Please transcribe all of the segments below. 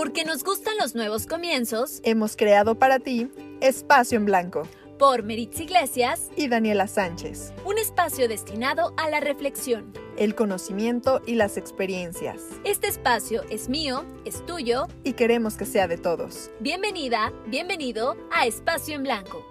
Porque nos gustan los nuevos comienzos, hemos creado para ti Espacio en Blanco por Meritz Iglesias y Daniela Sánchez. Un espacio destinado a la reflexión, el conocimiento y las experiencias. Este espacio es mío, es tuyo y queremos que sea de todos. Bienvenida, bienvenido a Espacio en Blanco.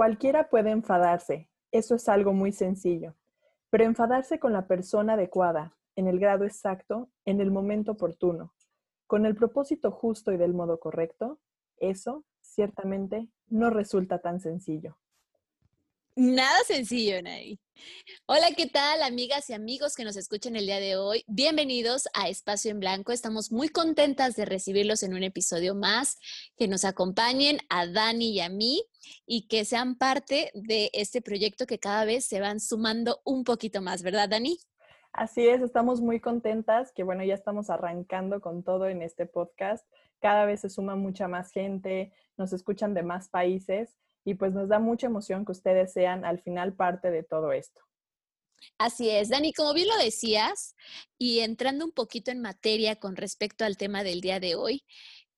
Cualquiera puede enfadarse, eso es algo muy sencillo, pero enfadarse con la persona adecuada, en el grado exacto, en el momento oportuno, con el propósito justo y del modo correcto, eso ciertamente no resulta tan sencillo. Nada sencillo, Nay. Hola, ¿qué tal, amigas y amigos que nos escuchan el día de hoy? Bienvenidos a Espacio en Blanco. Estamos muy contentas de recibirlos en un episodio más, que nos acompañen a Dani y a mí y que sean parte de este proyecto que cada vez se van sumando un poquito más, ¿verdad, Dani? Así es, estamos muy contentas que, bueno, ya estamos arrancando con todo en este podcast. Cada vez se suma mucha más gente, nos escuchan de más países y pues nos da mucha emoción que ustedes sean al final parte de todo esto. Así es, Dani, como bien lo decías, y entrando un poquito en materia con respecto al tema del día de hoy,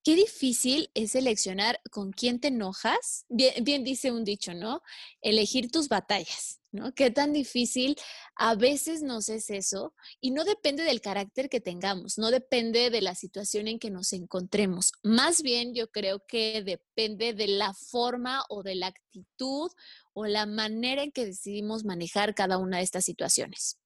qué difícil es seleccionar con quién te enojas. Bien, dice un dicho, ¿no? Elegir tus batallas, ¿no? Qué tan difícil a veces nos es eso y no depende del carácter que tengamos, no depende de la situación en que nos encontremos. Más bien yo creo que depende de la forma o de la actitud o la manera en que decidimos manejar cada una de estas situaciones.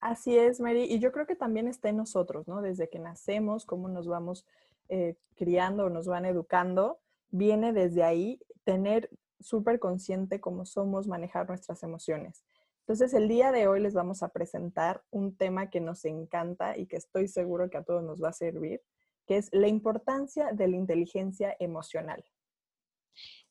Así es, Mary. Y yo creo que también está en nosotros, ¿no? Desde que nacemos, cómo nos vamos eh, criando nos van educando, viene desde ahí tener súper consciente cómo somos, manejar nuestras emociones. Entonces, el día de hoy les vamos a presentar un tema que nos encanta y que estoy seguro que a todos nos va a servir, que es la importancia de la inteligencia emocional.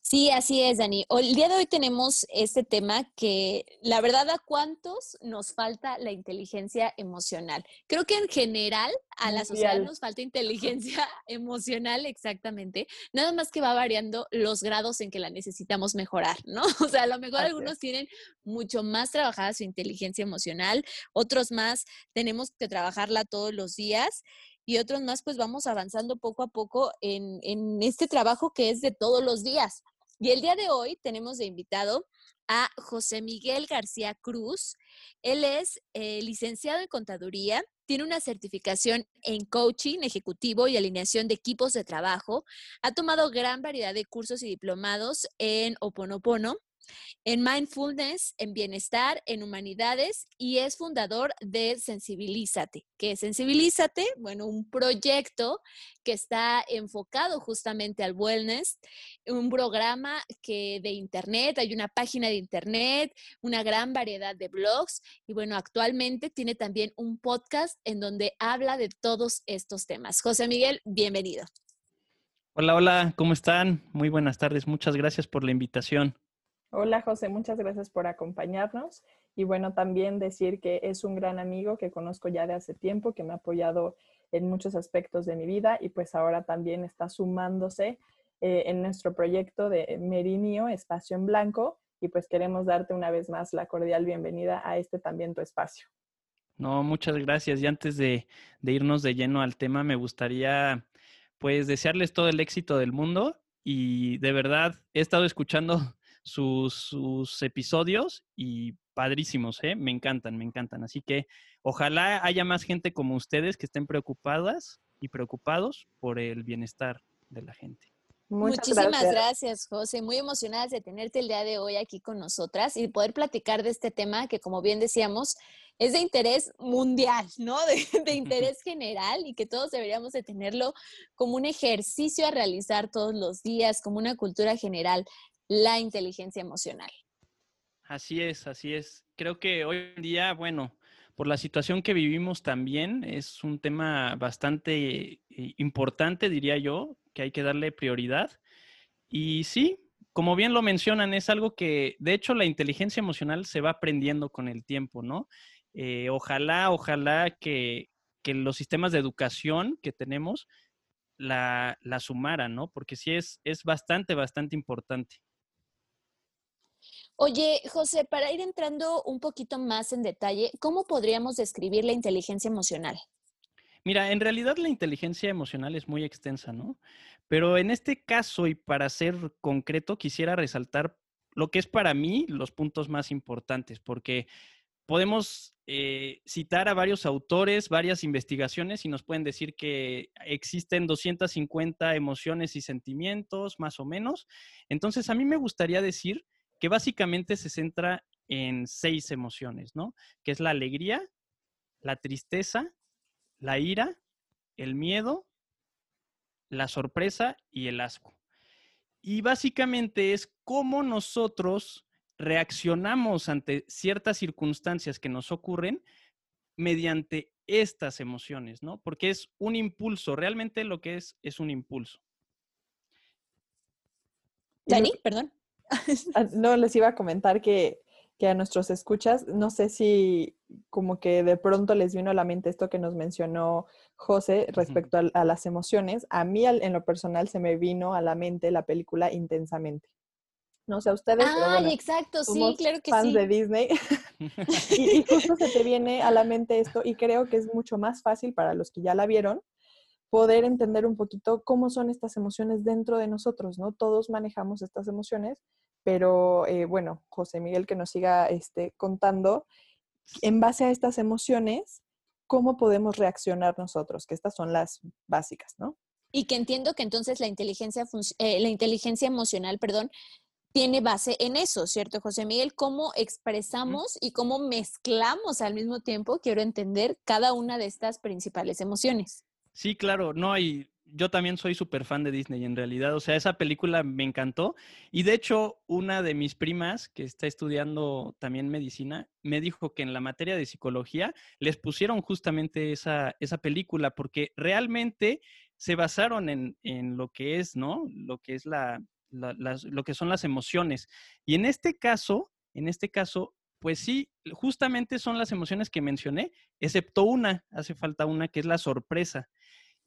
Sí, así es, Dani. El día de hoy tenemos este tema que la verdad a cuántos nos falta la inteligencia emocional. Creo que en general a la sociedad nos falta inteligencia emocional, exactamente. Nada más que va variando los grados en que la necesitamos mejorar, ¿no? O sea, a lo mejor algunos tienen mucho más trabajada su inteligencia emocional, otros más tenemos que trabajarla todos los días y otros más pues vamos avanzando poco a poco en, en este trabajo que es de todos los días. Y el día de hoy tenemos de invitado a José Miguel García Cruz. Él es eh, licenciado en contaduría, tiene una certificación en coaching ejecutivo y alineación de equipos de trabajo. Ha tomado gran variedad de cursos y diplomados en Oponopono, en mindfulness, en bienestar, en humanidades y es fundador de Sensibilízate. ¿Qué es Sensibilízate? Bueno, un proyecto que está enfocado justamente al wellness, un programa que de internet, hay una página de internet, una gran variedad de blogs y bueno, actualmente tiene también un podcast en donde habla de todos estos temas. José Miguel, bienvenido. Hola, hola, ¿cómo están? Muy buenas tardes, muchas gracias por la invitación. Hola José, muchas gracias por acompañarnos y bueno, también decir que es un gran amigo que conozco ya de hace tiempo, que me ha apoyado en muchos aspectos de mi vida y pues ahora también está sumándose eh, en nuestro proyecto de Merinio, Espacio en Blanco y pues queremos darte una vez más la cordial bienvenida a este también tu espacio. No, muchas gracias. Y antes de, de irnos de lleno al tema, me gustaría pues desearles todo el éxito del mundo y de verdad he estado escuchando sus, episodios y padrísimos, ¿eh? Me encantan, me encantan. Así que ojalá haya más gente como ustedes que estén preocupadas y preocupados por el bienestar de la gente. Muchísimas gracias. José. Muy emocionadas de tenerte el día de hoy aquí con nosotras y poder platicar de este tema que, como bien decíamos, es de interés mundial, ¿no? De, de, interés general y que todos deberíamos de tenerlo como un ejercicio a realizar todos los días, como una cultura general la inteligencia emocional. Así es, así es. Creo que hoy en día, bueno, por la situación que vivimos también, es un tema bastante eh, importante, diría yo, que hay que darle prioridad. Y sí, como bien lo mencionan, es algo que, de hecho, la inteligencia emocional se va aprendiendo con el tiempo, ¿no? Eh, ojalá, ojalá que, que los sistemas de educación que tenemos la, la sumara, ¿no? Porque sí es, es bastante, bastante importante. Oye, José, para ir entrando un poquito más en detalle, ¿cómo podríamos describir la inteligencia emocional? Mira, en realidad la inteligencia emocional es muy extensa, ¿no? Pero en este caso y para ser concreto, quisiera resaltar lo que es para mí los puntos más importantes, porque podemos eh, citar a varios autores, varias investigaciones y nos pueden decir que existen 250 emociones y sentimientos, más o menos. Entonces, a mí me gustaría decir que básicamente se centra en seis emociones, ¿no? Que es la alegría, la tristeza, la ira, el miedo, la sorpresa y el asco. Y básicamente es cómo nosotros reaccionamos ante ciertas circunstancias que nos ocurren mediante estas emociones, ¿no? Porque es un impulso, realmente lo que es es un impulso. Dani, perdón. Ah, no, les iba a comentar que, a nuestros escuchas, no sé si como que de pronto les vino a la mente esto que nos mencionó José respecto a, las emociones. A mí en lo personal se me vino a la mente la película Intensamente. No sé a ustedes, Ay, exacto, sí, claro que fans de Disney. y, y, justo se te viene a la mente esto y creo que es mucho más fácil para los que ya la vieron poder entender un poquito cómo son estas emociones dentro de nosotros, ¿no? Todos manejamos estas emociones, pero eh, bueno, José Miguel que nos siga este, contando, en base a estas emociones, ¿cómo podemos reaccionar nosotros? Que estas son las básicas, ¿no? Y que entiendo que entonces la inteligencia, eh, la inteligencia emocional, perdón, tiene base en eso, ¿cierto, José Miguel? ¿Cómo expresamos y cómo mezclamos al mismo tiempo, quiero entender, cada una de estas principales emociones? Sí, claro, no, hay yo también soy súper fan de Disney en realidad, o sea, esa película me encantó y de hecho una de mis primas que está estudiando también medicina me dijo que en la materia de psicología les pusieron justamente esa, esa película porque realmente se basaron en, en lo que es, ¿no? Lo que es la, lo que son las emociones. Y en este caso, en este caso, pues sí, justamente son las emociones que mencioné, excepto una, hace falta una que es la sorpresa.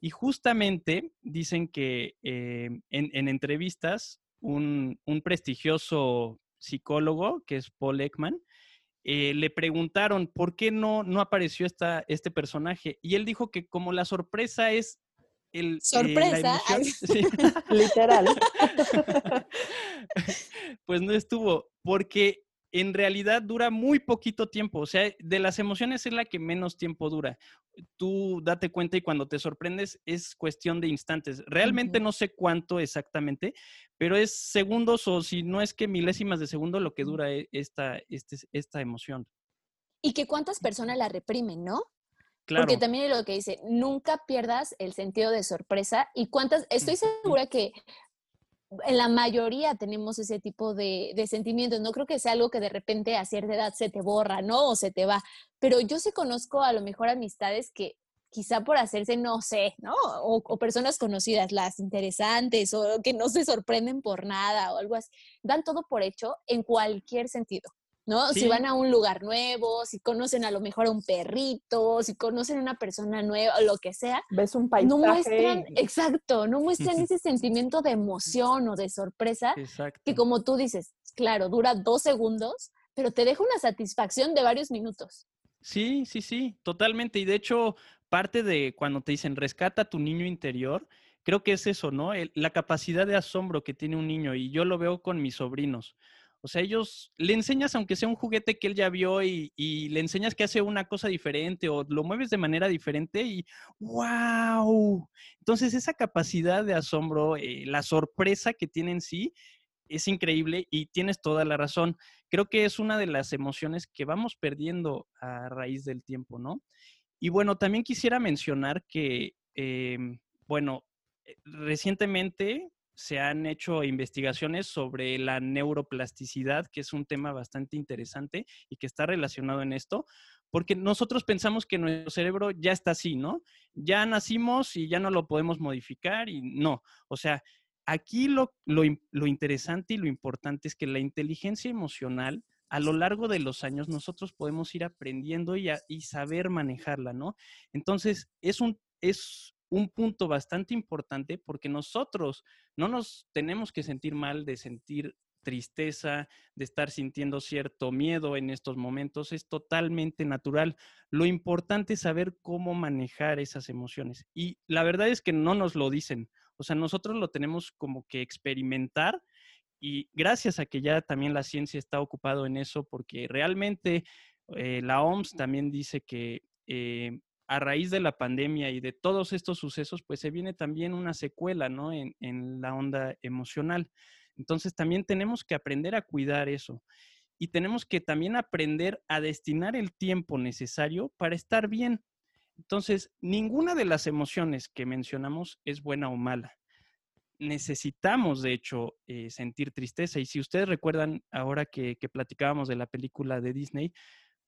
Y justamente dicen que eh, en, entrevistas un, prestigioso psicólogo, que es Paul Ekman, eh, le preguntaron por qué no, no apareció esta, este personaje. Y él dijo que como la sorpresa es el... Eh, sorpresa. Literal. pues no estuvo, porque en realidad dura muy poquito tiempo. O sea, de las emociones es la que menos tiempo dura. Tú date cuenta y cuando te sorprendes es cuestión de instantes. Realmente no sé cuánto exactamente, pero es segundos o si no es que milésimas de segundo lo que dura e, esta, este, esta emoción. Y que cuántas personas la reprimen, ¿no? Claro. Porque también es lo que dice, nunca pierdas el sentido de sorpresa y cuántas, estoy segura que en la mayoría tenemos ese tipo de, sentimientos. No creo que sea algo que de repente a cierta edad se te borra, ¿no? O se te va. Pero yo sí conozco a lo mejor amistades que quizá por hacerse, no sé, ¿no? O, personas conocidas, las interesantes, o que no se sorprenden por nada, o algo así, dan todo por hecho en cualquier sentido. ¿No? Si van a un lugar nuevo, si conocen a lo mejor a un perrito, si conocen a una persona nueva, o lo que sea. Ves un paisaje. No muestran, exacto, no muestran ese sentimiento de emoción o de sorpresa que como tú dices, claro, dura dos segundos, pero te deja una satisfacción de varios minutos. Sí, sí, sí, totalmente. Y de hecho, parte de cuando te dicen rescata tu niño interior, creo que es eso, ¿no? la capacidad de asombro que tiene un niño y yo lo veo con mis sobrinos. O sea, ellos le enseñas, aunque sea un juguete que él ya vio y, le enseñas que hace una cosa diferente o lo mueves de manera diferente y ¡wow! Entonces, esa capacidad de asombro, eh, la sorpresa que tiene en sí, es increíble y tienes toda la razón. Creo que es una de las emociones que vamos perdiendo a raíz del tiempo, ¿no? Y bueno, también quisiera mencionar que, em, bueno, eh, recientemente se han hecho investigaciones sobre la neuroplasticidad, que es un tema bastante interesante y que está relacionado en esto, porque nosotros pensamos que nuestro cerebro ya está así, ¿no? Ya nacimos y ya no lo podemos modificar y no. O sea, aquí lo, lo, interesante y lo importante es que la inteligencia emocional, a lo largo de los años, nosotros podemos ir aprendiendo y, y saber manejarla, ¿no? Entonces, es un, es un punto bastante importante porque nosotros no nos tenemos que sentir mal de sentir tristeza, de estar sintiendo cierto miedo en estos momentos, es totalmente natural. Lo importante es saber cómo manejar esas emociones. Y la verdad es que no nos lo dicen, o sea, nosotros lo tenemos como que experimentar y gracias a que ya también la ciencia está ocupado en eso, porque realmente eh, la OMS también dice que eh, a raíz de la pandemia y de todos estos sucesos, pues se viene también una secuela, ¿no? En, la onda emocional. Entonces también tenemos que aprender a cuidar eso y tenemos que también aprender a destinar el tiempo necesario para estar bien. Entonces, ninguna de las emociones que mencionamos es buena o mala. Necesitamos, de hecho, eh, sentir tristeza. Y si ustedes recuerdan ahora que, que platicábamos de la película de Disney,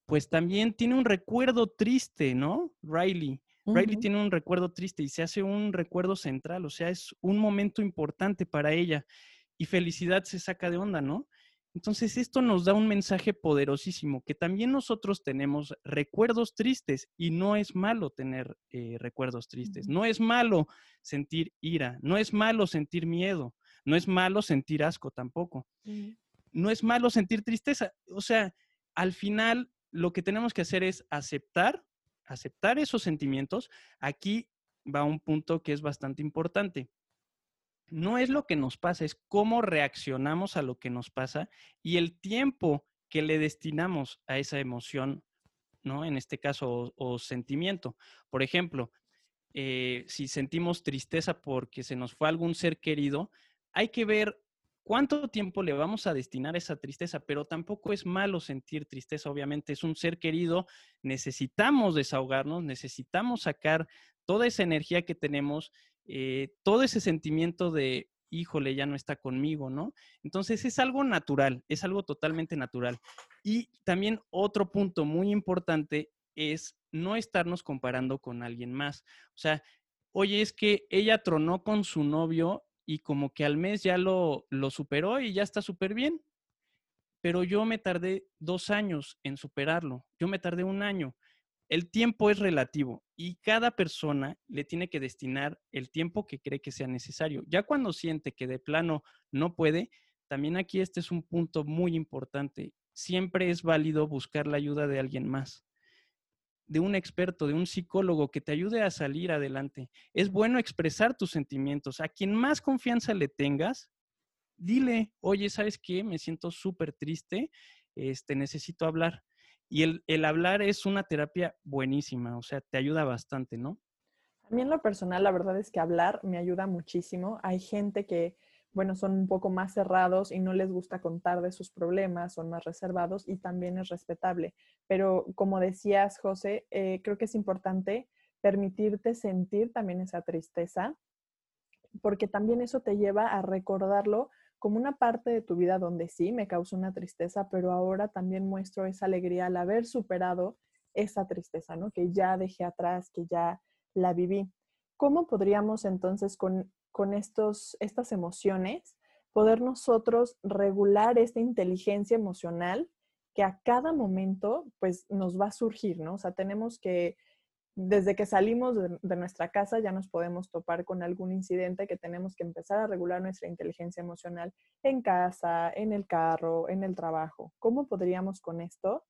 pues también tiene un recuerdo triste, ¿no? Riley. Riley tiene un recuerdo triste y se hace un recuerdo central, o sea, es un momento importante para ella y felicidad se saca de onda, ¿no? Entonces, esto nos da un mensaje poderosísimo, que también nosotros tenemos recuerdos tristes y no es malo tener eh, recuerdos tristes, no es malo sentir ira, no es malo sentir miedo, no es malo sentir asco tampoco, no es malo sentir tristeza, o sea, al final lo que tenemos que hacer es aceptar, aceptar esos sentimientos. Aquí va un punto que es bastante importante. No es lo que nos pasa, es cómo reaccionamos a lo que nos pasa y el tiempo que le destinamos a esa emoción, ¿no? En este caso, o, sentimiento. Por ejemplo, eh, si sentimos tristeza porque se nos fue algún ser querido, hay que ver cuánto tiempo le vamos a destinar esa tristeza, pero tampoco es malo sentir tristeza, obviamente es un ser querido, necesitamos desahogarnos, necesitamos sacar toda esa energía que tenemos, eh, todo ese sentimiento de, híjole, ya no está conmigo, ¿no? Entonces es algo natural, es algo totalmente natural. Y también otro punto muy importante es no estarnos comparando con alguien más. O sea, oye, es que ella tronó con su novio y como que al mes ya lo, lo superó y ya está súper bien. Pero yo me tardé dos años en superarlo, yo me tardé un año. El tiempo es relativo y cada persona le tiene que destinar el tiempo que cree que sea necesario. Ya cuando siente que de plano no puede, también aquí este es un punto muy importante. Siempre es válido buscar la ayuda de alguien más de un experto, de un psicólogo que te ayude a salir adelante. Es bueno expresar tus sentimientos. A quien más confianza le tengas, dile, oye, ¿sabes qué? Me siento súper triste, este, necesito hablar. Y el, el, hablar es una terapia buenísima, o sea, te ayuda bastante, ¿no? A mí en lo personal, la verdad es que hablar me ayuda muchísimo. Hay gente que bueno, son un poco más cerrados y no les gusta contar de sus problemas, son más reservados y también es respetable. Pero como decías, José, eh, creo que es importante permitirte sentir también esa tristeza, porque también eso te lleva a recordarlo como una parte de tu vida donde sí me causa una tristeza, pero ahora también muestro esa alegría al haber superado esa tristeza, ¿no? Que ya dejé atrás, que ya la viví. ¿Cómo podríamos entonces con con estos, estas emociones, poder nosotros regular esta inteligencia emocional que a cada momento pues nos va a surgir, ¿no? O sea, tenemos que, desde que salimos de, nuestra casa ya nos podemos topar con algún incidente que tenemos que empezar a regular nuestra inteligencia emocional en casa, en el carro, en el trabajo. ¿Cómo podríamos con esto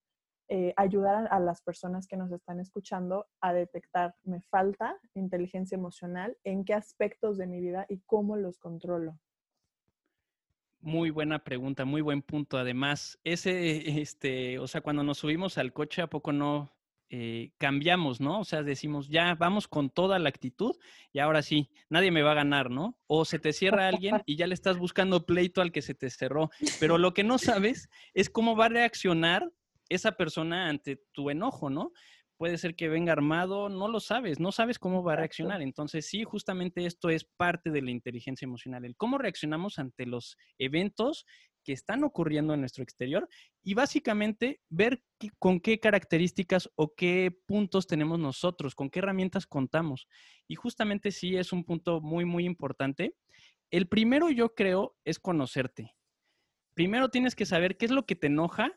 eh, ayudar a las personas que nos están escuchando a detectar, me falta inteligencia emocional, en qué aspectos de mi vida y cómo los controlo. Muy buena pregunta, muy buen punto. Además, ese, este, o sea, cuando nos subimos al coche, ¿a poco no eh, cambiamos, no? O sea, decimos, ya vamos con toda la actitud y ahora sí, nadie me va a ganar, ¿no? O se te cierra alguien y ya le estás buscando pleito al que se te cerró. Pero lo que no sabes es cómo va a reaccionar esa persona ante tu enojo, ¿no? Puede ser que venga armado, no lo sabes, no sabes cómo va a reaccionar. Entonces, sí, justamente esto es parte de la inteligencia emocional, el cómo reaccionamos ante los eventos que están ocurriendo en nuestro exterior y básicamente ver con qué características o qué puntos tenemos nosotros, con qué herramientas contamos. Y justamente sí es un punto muy, muy importante. El primero yo creo es conocerte. Primero tienes que saber qué es lo que te enoja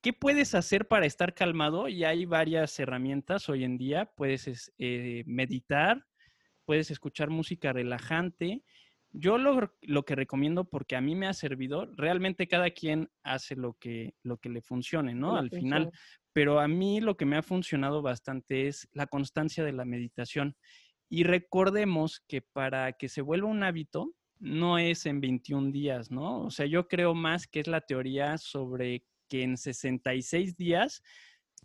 ¿qué puedes hacer para estar calmado? Y hay varias herramientas hoy en día. Puedes eh, meditar, puedes escuchar música relajante. Yo lo, lo, que recomiendo, porque a mí me ha servido, realmente cada quien hace lo que, lo que le funcione, ¿no? Al final, pero a mí lo que me ha funcionado bastante es la constancia de la meditación. Y recordemos que para que se vuelva un hábito, no es en 21 días, ¿no? O sea, yo creo más que es la teoría sobre que en 66 días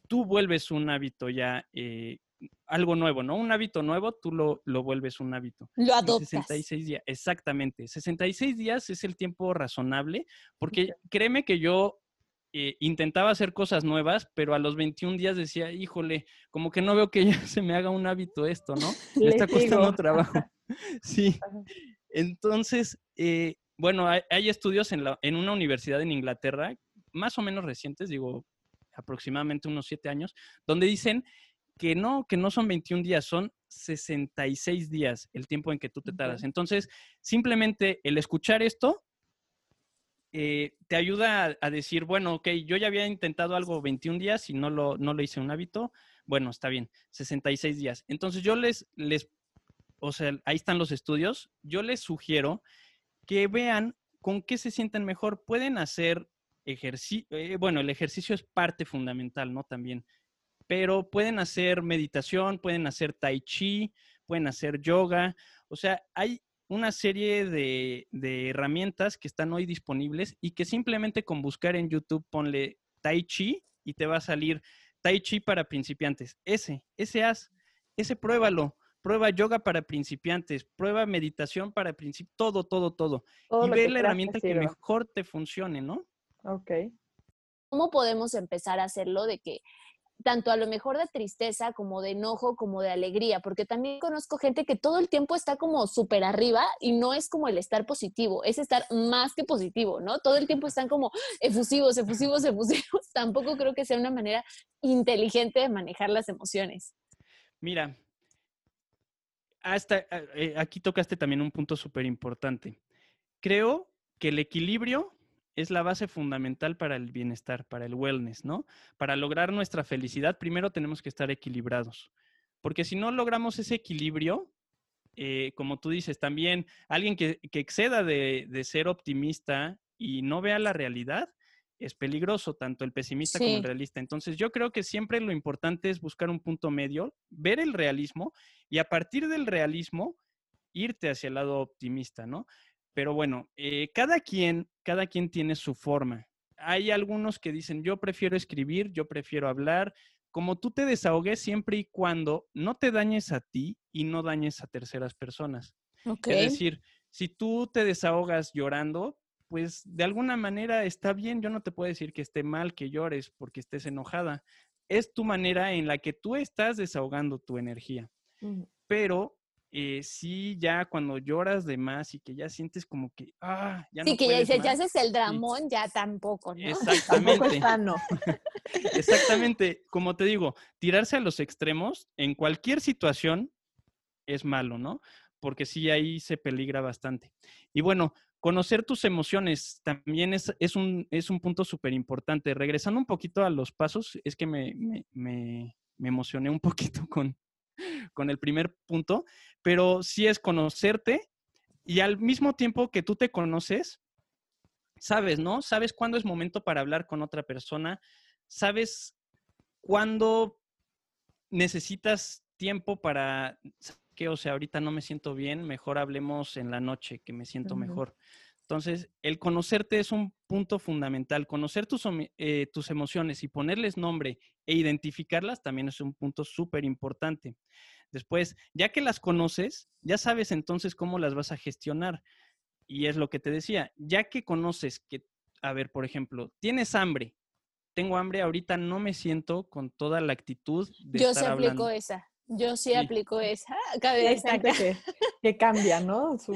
tú vuelves un hábito ya, eh, algo nuevo, ¿no? Un hábito nuevo, tú lo, lo vuelves un hábito. Lo adoptas. 66 días, exactamente. 66 días es el tiempo razonable, porque créeme que yo eh, intentaba hacer cosas nuevas, pero a los 21 días decía, híjole, como que no veo que ya se me haga un hábito esto, ¿no? Me está costando trabajo. sí. Entonces, eh, bueno, hay, hay estudios en, la, en una universidad en Inglaterra más o menos recientes, digo, aproximadamente unos siete años, donde dicen que no, que no son 21 días, son 66 días el tiempo en que tú te tardas. Entonces, simplemente el escuchar esto eh, te ayuda a, decir, bueno, ok, yo ya había intentado algo 21 días y no lo, no lo hice un hábito. Bueno, está bien, 66 días. Entonces, yo les, les, o sea, ahí están los estudios. Yo les sugiero que vean con qué se sienten mejor. Pueden hacer ejercicio, eh, bueno, el ejercicio es parte fundamental, ¿no? También, pero pueden hacer meditación, pueden hacer tai chi, pueden hacer yoga, o sea, hay una serie de, de herramientas que están hoy disponibles y que simplemente con buscar en YouTube ponle tai chi y te va a salir tai chi para principiantes. Ese, ese haz, ese pruébalo prueba yoga para principiantes, prueba meditación para principiantes, todo, todo, todo. y ve la herramienta que mejor te funcione, ¿no? Ok. ¿Cómo podemos empezar a hacerlo de que tanto a lo mejor de tristeza como de enojo como de alegría, porque también conozco gente que todo el tiempo está como súper arriba y no es como el estar positivo, es estar más que positivo, ¿no? Todo el tiempo están como efusivos, efusivos, efusivos. Tampoco creo que sea una manera inteligente de manejar las emociones. Mira, hasta eh, aquí tocaste también un punto súper importante. Creo que el equilibrio es la base fundamental para el bienestar, para el wellness, ¿no? Para lograr nuestra felicidad, primero tenemos que estar equilibrados. Porque si no logramos ese equilibrio, eh, como tú dices, también alguien que, exceda de, ser optimista y no vea la realidad, es peligroso, tanto el pesimista como el realista. Entonces, yo creo que siempre lo importante es buscar un punto medio, ver el realismo y a partir del realismo, irte hacia el lado optimista, ¿no? Pero bueno, eh, cada quien, cada quien tiene su forma. Hay algunos que dicen, yo prefiero escribir, yo prefiero hablar, como tú te desahogues siempre y cuando no te dañes a ti y no dañes a terceras personas. Es decir, si tú te desahogas llorando, pues de alguna manera está bien, yo no te puedo decir que esté mal que llores porque estés enojada. Es tu manera en la que tú estás desahogando tu energía. Pero eh, sí, ya cuando lloras de más y que ya sientes como que, ah, ya sí, no que ya dices, ya haces el dramón, ya tampoco, ¿no? Exactamente. Exactamente. Como te digo, tirarse a los extremos en cualquier situación es malo, ¿no? Porque sí, ahí se peligra bastante. Y bueno, conocer tus emociones también es, es, un, es un punto súper importante. Regresando un poquito a los pasos, es que me, me, me, me emocioné un poquito con, con el primer punto, pero sí es conocerte y al mismo tiempo que tú te conoces, sabes, ¿no? Sabes cuándo es momento para hablar con otra persona, sabes cuándo necesitas tiempo para que, o sea, ahorita no me siento bien, mejor hablemos en la noche, que me siento mejor. Entonces, el conocerte es un punto fundamental. Conocer tus, eh, tus emociones y ponerles nombre e identificarlas también es un punto súper importante. Después, ya que las conoces, ya sabes entonces cómo las vas a gestionar. Y es lo que te decía, ya que conoces que, a ver, por ejemplo, tienes hambre, tengo hambre, ahorita no me siento con toda la actitud de... Yo se aplico esa. Yo sí, aplico esa. Cabe que, que, cambia, ¿no? sí,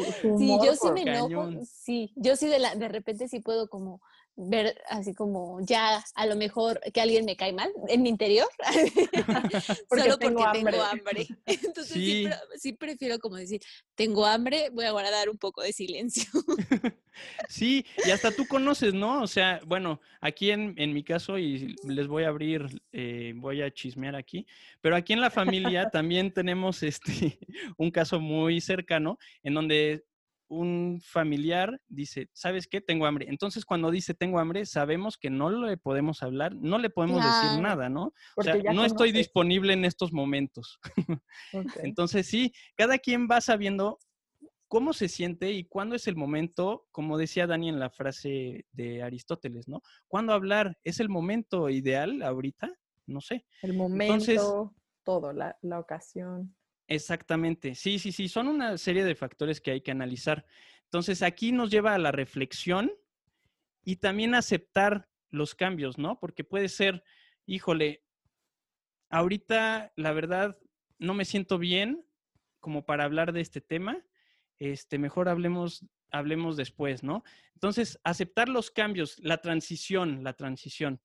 yo sí me enojo. Sí, yo sí de, la, de repente sí puedo como ver así como ya a lo mejor que alguien me cae mal en mi interior, solo porque tengo hambre. Entonces sí. prefiero como decir, tengo hambre, voy a guardar un poco de silencio. sí, y hasta tú conoces, ¿no? O sea, bueno, aquí en, en mi caso, y les voy a abrir, eh, voy a chismear aquí, pero aquí en la familia también tenemos este, un caso muy cercano en donde un familiar dice, ¿sabes qué? Tengo hambre. Entonces, cuando dice tengo hambre, sabemos que no le podemos hablar, no le podemos decir nada, ¿no? o sea, no estoy disponible en estos momentos. Entonces, sí, cada quien va sabiendo cómo se siente y cuándo es el momento, como decía Dani en la frase de Aristóteles, ¿no? ¿Cuándo hablar? ¿Es el momento ideal ahorita? No sé. El momento, todo, la, la ocasión. Exactamente, sí, sí, sí, son una serie de factores que hay que analizar. Entonces, aquí nos lleva a la reflexión y también aceptar los cambios, ¿no? Porque puede ser, híjole, ahorita la verdad no me siento bien como para hablar de este tema, este, mejor hablemos, hablemos después, ¿no? Entonces, aceptar los cambios, la transición, la transición.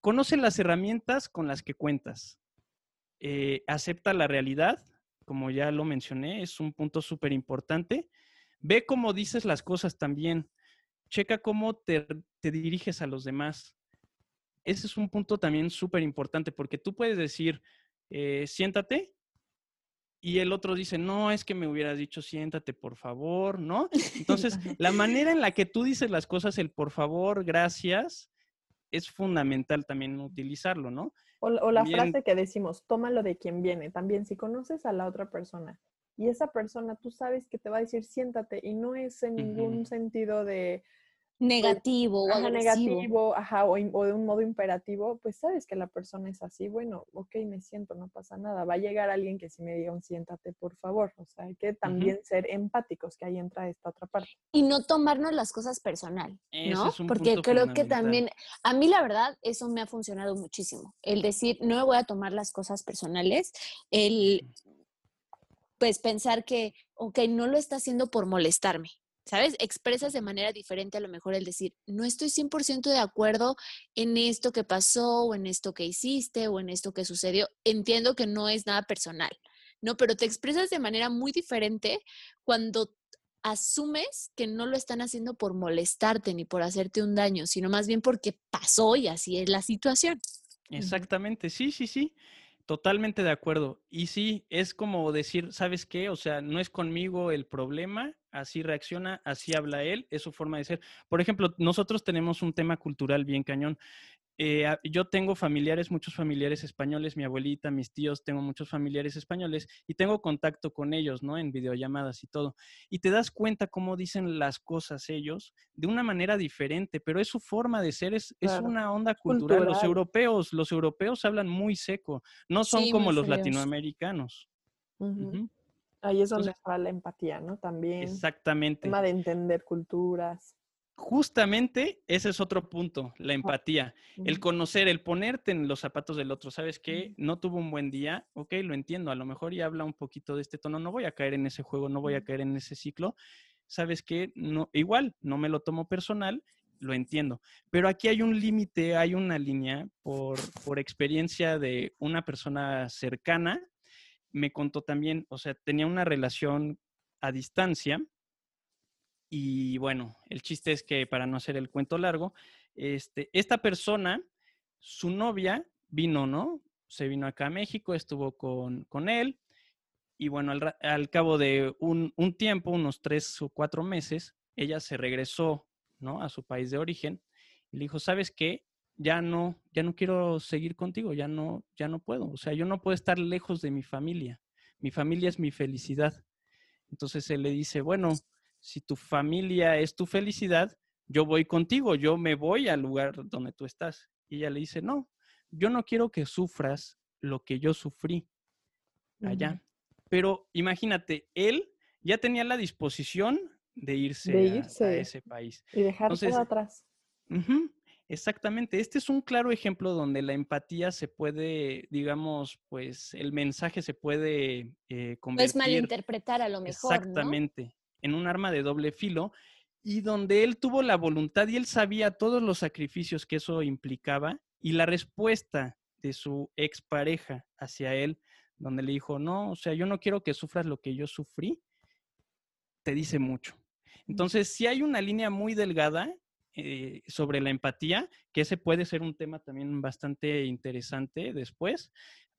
Conoce las herramientas con las que cuentas. Eh, acepta la realidad como ya lo mencioné, es un punto súper importante. Ve cómo dices las cosas también. Checa cómo te, diriges a los demás. Ese es un punto también súper importante porque tú puedes decir, eh, siéntate, y el otro dice, no, es que me hubieras dicho, siéntate, por favor, ¿no? Entonces, la manera en la que tú dices las cosas, el por favor, gracias, es fundamental también utilizarlo, ¿no? O, la frase que decimos, tómalo de quien viene. También, si conoces a la otra persona y esa persona tú sabes que te va a decir siéntate y no es en ningún sentido de negativo o negativo, ajá, o, de un modo imperativo, pues sabes que la persona es así, bueno, ok, me siento, no pasa nada. Va a llegar alguien que si me diga un siéntate, por favor. O sea, hay que también ser empáticos, que ahí entra esta otra parte. Y no tomarnos las cosas personal, ¿no? Porque creo que también, a mí la verdad, eso me ha funcionado muchísimo. El decir, no me voy a tomar las cosas personales, el pues pensar que, ok, no lo está haciendo por molestarme, ¿sabes? Expresas de manera diferente a lo mejor el decir, no estoy 100% de acuerdo en esto que pasó o en esto que hiciste o en esto que sucedió. Entiendo que no es nada personal, ¿no? Pero te expresas de manera muy diferente cuando asumes que no lo están haciendo por molestarte ni por hacerte un daño, sino más bien porque pasó y así es la situación. Exactamente, sí, sí, sí. Totalmente de acuerdo. Y sí, es como decir, ¿sabes qué? O sea, no es conmigo el problema, así reacciona, así habla él, es su forma de ser. Por ejemplo, nosotros tenemos un tema cultural bien cañón. Eh, yo tengo familiares, muchos familiares españoles, mi abuelita, mis tíos, tengo muchos familiares españoles y tengo contacto con ellos, ¿no? En videollamadas y todo. Y te das cuenta cómo dicen las cosas ellos de una manera diferente, pero es su forma de ser, es, es una onda cultural. Los europeos, los europeos hablan muy seco, no son como los latinoamericanos. Ahí es donde está la empatía, ¿no? También. Exactamente. El tema de entender culturas. Justamente ese es otro punto, la empatía, el conocer, el ponerte en los zapatos del otro. ¿Sabes qué? No tuvo un buen día, ok, lo entiendo, a lo mejor ya habla un poquito de este tono, no voy a caer en ese juego, no voy a caer en ese ciclo. ¿Sabes qué? No, igual, no me lo tomo personal, lo entiendo. Pero aquí hay un límite, hay una línea por, por experiencia de una persona cercana me contó también, o sea, tenía una relación a distancia y bueno, el chiste es que para no hacer el cuento largo, este, esta persona, su novia vino, ¿no? Se vino acá a México, estuvo con, con él y bueno, al, cabo de un, un, tiempo, unos tres o cuatro meses, ella se regresó, ¿no? A su país de origen y le dijo, ¿sabes qué? ya no, ya no quiero seguir contigo, ya no, ya no puedo. O sea, yo no puedo estar lejos de mi familia. Mi familia es mi felicidad. Entonces él le dice, bueno, si tu familia es tu felicidad, yo voy contigo, yo me voy al lugar donde tú estás. Y ella le dice, no, yo no quiero que sufras lo que yo sufrí allá. Pero imagínate, él ya tenía la disposición de irse, A, ese país. Y dejar todo atrás. Exactamente. Este es un claro ejemplo donde la empatía se puede, digamos, pues el mensaje se puede eh, convertir. Puedes malinterpretar a lo mejor. Exactamente. En un arma de doble filo y donde él tuvo la voluntad y él sabía todos los sacrificios que eso implicaba y la respuesta de su expareja hacia él, donde le dijo, no, o sea, yo no quiero que sufras lo que yo sufrí, te dice mucho. Entonces, si hay una línea muy delgada eh, sobre la empatía, que ese puede ser un tema también bastante interesante después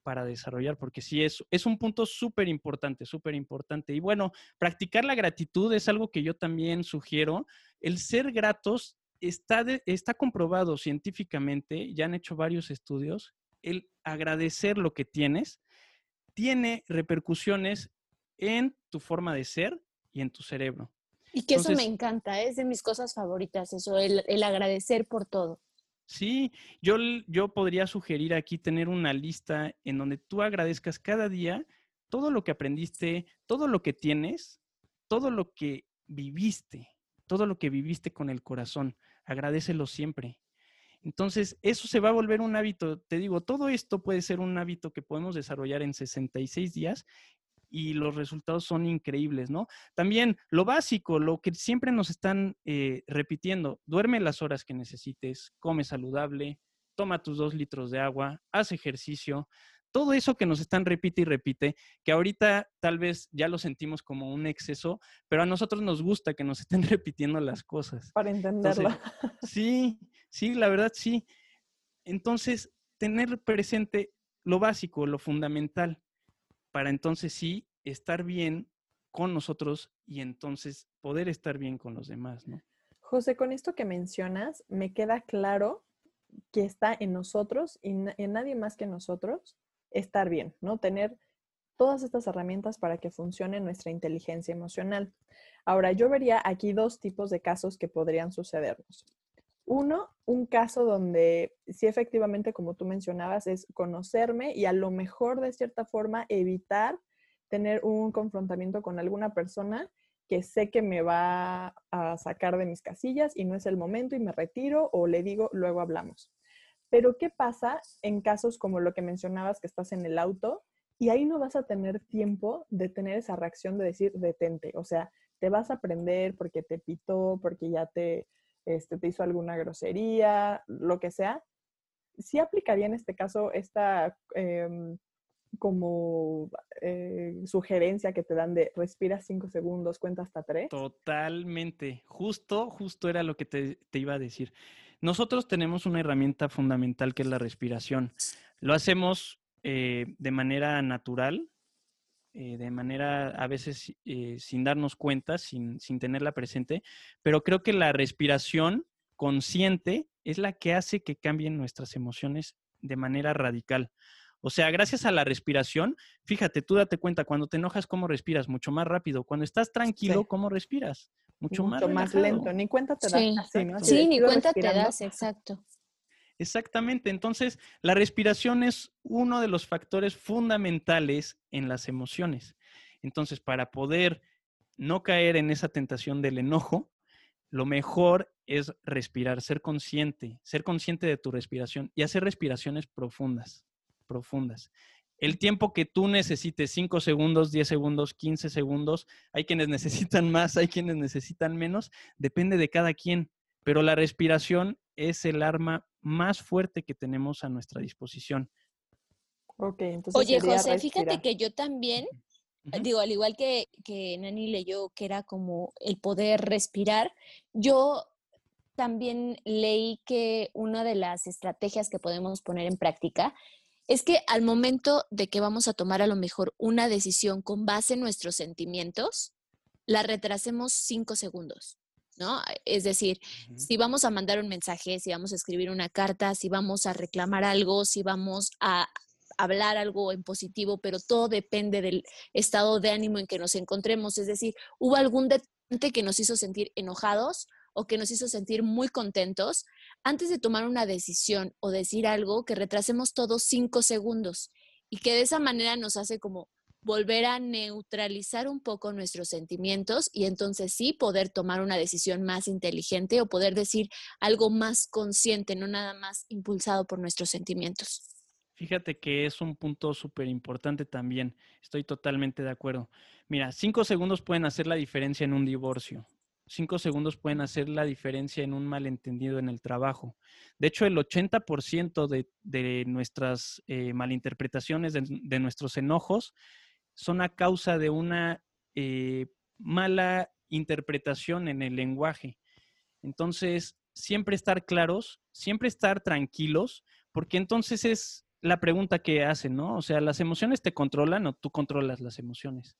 para desarrollar, porque sí es, es un punto súper importante, súper importante. Y bueno, practicar la gratitud es algo que yo también sugiero. El ser gratos está, está comprobado científicamente, ya han hecho varios estudios, el agradecer lo que tienes tiene repercusiones en tu forma de ser y en tu cerebro. Y que eso me encanta, es de mis cosas favoritas, eso, el, el agradecer por todo. Sí, yo, yo podría sugerir aquí tener una lista en donde tú agradezcas cada día todo lo que aprendiste, todo lo que tienes, todo lo que viviste, todo lo que viviste con el corazón. Agradecelo siempre. Entonces, eso se va a volver un hábito. Te digo, todo esto puede ser un hábito que podemos desarrollar en 66 días y los resultados son increíbles, ¿no? También lo básico, lo que siempre nos están eh, repitiendo, duerme las horas que necesites, come saludable, toma tus dos litros de agua, haz ejercicio, todo eso que nos están repite y repite, que ahorita tal vez ya lo sentimos como un exceso, pero a nosotros nos gusta que nos estén repitiendo las cosas. Para entenderlo. sí, sí, la verdad sí. Entonces, tener presente lo básico, lo fundamental para entonces sí estar bien con nosotros y entonces poder estar bien con los demás, ¿no? José, con esto que mencionas, me queda claro que está en nosotros y en nadie más que nosotros estar bien, ¿no? Tener todas estas herramientas para que funcione nuestra inteligencia emocional. Ahora, yo vería aquí dos tipos de casos que podrían sucedernos. Uno, un caso donde sí efectivamente, como tú mencionabas, es conocerme y a lo mejor de cierta forma evitar tener un confrontamiento con alguna persona que sé que me va a sacar de mis casillas y no es el momento y me retiro o le digo, luego hablamos. Pero ¿qué pasa en casos como lo que mencionabas que estás en el auto y ahí no vas a tener tiempo de tener esa reacción de decir detente? O sea, te vas a aprender porque te pitó, porque ya te, este, te hizo alguna grosería, lo que sea, sí aplicaría en este caso esta em, como eh, sugerencia que te dan de respira cinco segundos, cuenta hasta tres. Totalmente, justo, justo era lo que te, iba a decir. Nosotros tenemos una herramienta fundamental que es la respiración. Lo hacemos eh, de manera natural, eh, de manera a veces eh, sin darnos cuenta, sin, sin tenerla presente, pero creo que la respiración consciente es la que hace que cambien nuestras emociones de manera radical. O sea, gracias a la respiración, fíjate, tú date cuenta, cuando te enojas, ¿cómo respiras? Mucho más rápido. Cuando estás tranquilo, ¿cómo respiras? Mucho, más, más lento, ni cuenta te das. sí ni cuenta te das, exacto. Exactamente. Entonces, la respiración es uno de los factores fundamentales en las emociones. Entonces, para poder no caer en esa tentación del enojo, lo mejor es respirar, ser consciente, ser consciente de tu respiración y hacer respiraciones profundas, profundas. El tiempo que tú necesites, 5 segundos, 10 segundos, 15 segundos, hay quienes necesitan más, hay quienes necesitan menos, depende de cada quien, pero la respiración es el arma más fuerte que tenemos a nuestra disposición. entonces Oye, José, fíjate que yo también, digo, al igual que, que Nani leyó que era como el poder respirar, yo también leí que una de las estrategias que podemos poner en práctica es que al momento de que vamos a tomar a lo mejor una decisión con base en nuestros sentimientos, la retrasemos cinco segundos. ¿No? Es decir, si vamos a mandar un mensaje, si vamos a escribir una carta, si vamos a reclamar algo, si vamos a hablar algo en positivo, pero todo depende del estado de ánimo en que nos encontremos. Es decir, hubo algún detonante que nos hizo sentir enojados o que nos hizo sentir muy contentos, antes de tomar una decisión o decir algo, que retrasemos todos cinco segundos y que de esa manera nos hace como volver a neutralizar un poco nuestros sentimientos y entonces sí poder tomar una decisión más inteligente o poder decir algo más consciente, no nada más impulsado por nuestros sentimientos. Fíjate que es un punto súper importante también. Estoy totalmente de acuerdo. Mira, cinco segundos pueden hacer la diferencia en un divorcio. cinco segundos pueden hacer la diferencia en un malentendido en el trabajo. De hecho, el 80% de, de, nuestras eh, malinterpretaciones, de, nuestros enojos, son a causa de una eh, mala interpretación en el lenguaje. Entonces, siempre estar claros, siempre estar tranquilos, porque entonces es la pregunta que hacen, ¿no? O sea, ¿las emociones te controlan o tú controlas las emociones?